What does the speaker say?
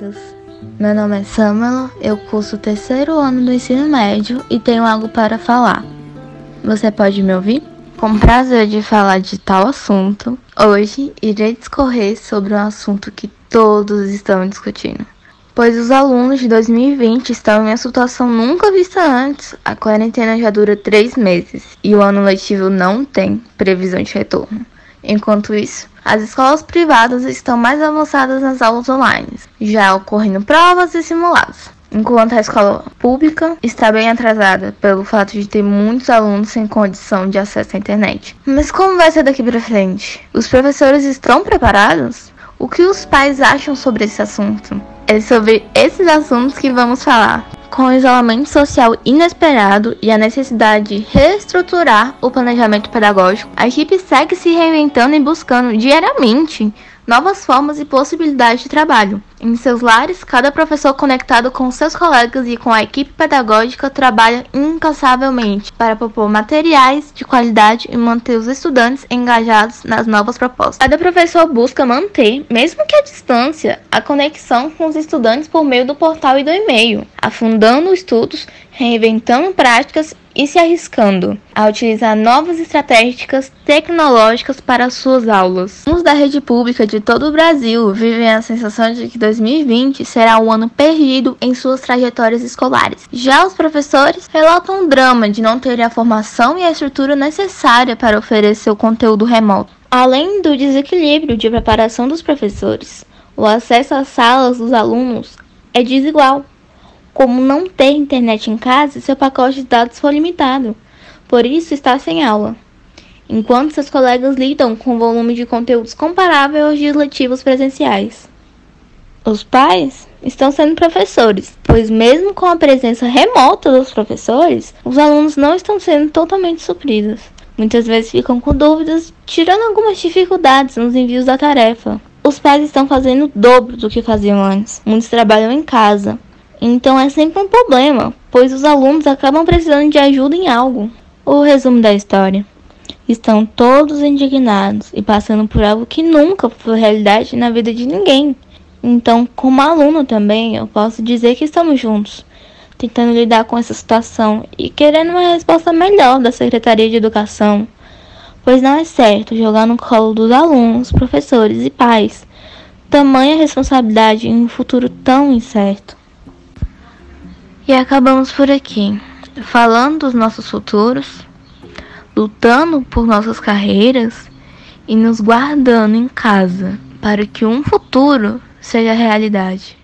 bem-vindos. Meu nome é Samuel, eu curso o terceiro ano do ensino médio e tenho algo para falar. Você pode me ouvir? Com prazer de falar de tal assunto, hoje irei discorrer sobre um assunto que todos estão discutindo. Pois os alunos de 2020 estão em uma situação nunca vista antes. A quarentena já dura três meses e o ano letivo não tem previsão de retorno. Enquanto isso, as escolas privadas estão mais avançadas nas aulas online, já ocorrendo provas e simulados. Enquanto a escola pública está bem atrasada pelo fato de ter muitos alunos sem condição de acesso à internet. Mas como vai ser daqui para frente? Os professores estão preparados? O que os pais acham sobre esse assunto? É sobre esses assuntos que vamos falar. Com o isolamento social inesperado e a necessidade de reestruturar o planejamento pedagógico, a equipe segue se reinventando e buscando diariamente novas formas e possibilidades de trabalho. Em seus lares, cada professor conectado com seus colegas e com a equipe pedagógica trabalha incansavelmente para propor materiais de qualidade e manter os estudantes engajados nas novas propostas. Cada professor busca manter, mesmo que à distância, a conexão com os estudantes por meio do portal e do e-mail, afundando estudos, reinventando práticas e se arriscando a utilizar novas estratégias tecnológicas para suas aulas. Os da rede pública de todo o Brasil vivem a sensação de que 2020 será um ano perdido em suas trajetórias escolares. Já os professores relatam o drama de não terem a formação e a estrutura necessária para oferecer o conteúdo remoto. Além do desequilíbrio de preparação dos professores, o acesso às salas dos alunos é desigual como não ter internet em casa seu pacote de dados for limitado, por isso está sem aula, enquanto seus colegas lidam com um volume de conteúdos comparável aos dias letivos presenciais. Os pais estão sendo professores, pois mesmo com a presença remota dos professores, os alunos não estão sendo totalmente supridos. Muitas vezes ficam com dúvidas, tirando algumas dificuldades nos envios da tarefa. Os pais estão fazendo o dobro do que faziam antes. Muitos trabalham em casa, então é sempre um problema, pois os alunos acabam precisando de ajuda em algo. O resumo da história: estão todos indignados e passando por algo que nunca foi realidade na vida de ninguém. Então, como aluno também, eu posso dizer que estamos juntos, tentando lidar com essa situação e querendo uma resposta melhor da Secretaria de Educação, pois não é certo jogar no colo dos alunos, professores e pais tamanha responsabilidade em um futuro tão incerto. E acabamos por aqui, falando dos nossos futuros, lutando por nossas carreiras e nos guardando em casa para que um futuro seja realidade.